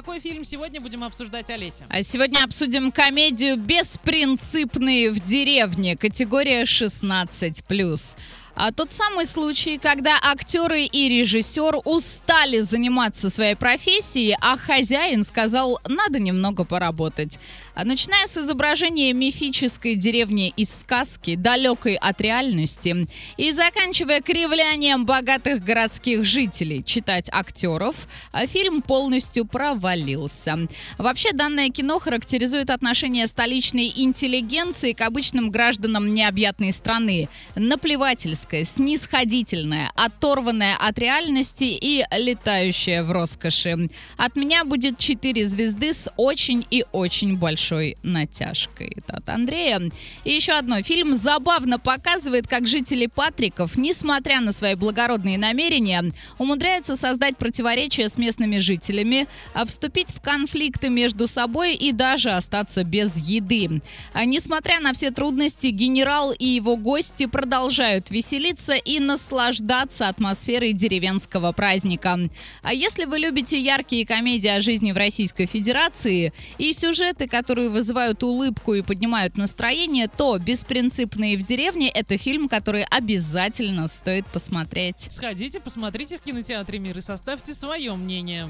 какой фильм сегодня будем обсуждать, Олеся? А сегодня обсудим комедию «Беспринципные в деревне», категория 16+. А тот самый случай, когда актеры и режиссер устали заниматься своей профессией, а хозяин сказал, надо немного поработать. А начиная с изображения мифической деревни из сказки, далекой от реальности, и заканчивая кривлянием богатых городских жителей, читать актеров, а фильм полностью провалился. Вообще, данное кино характеризует отношение столичной интеллигенции к обычным гражданам необъятной страны. Наплевательское низкое, снисходительное, оторванное от реальности и летающее в роскоши. От меня будет 4 звезды с очень и очень большой натяжкой. Это от Андрея. И еще одно. Фильм забавно показывает, как жители Патриков, несмотря на свои благородные намерения, умудряются создать противоречия с местными жителями, а вступить в конфликты между собой и даже остаться без еды. А несмотря на все трудности, генерал и его гости продолжают веселиться веселиться и наслаждаться атмосферой деревенского праздника. А если вы любите яркие комедии о жизни в Российской Федерации и сюжеты, которые вызывают улыбку и поднимают настроение, то «Беспринципные в деревне» — это фильм, который обязательно стоит посмотреть. Сходите, посмотрите в кинотеатре «Мир» и составьте свое мнение.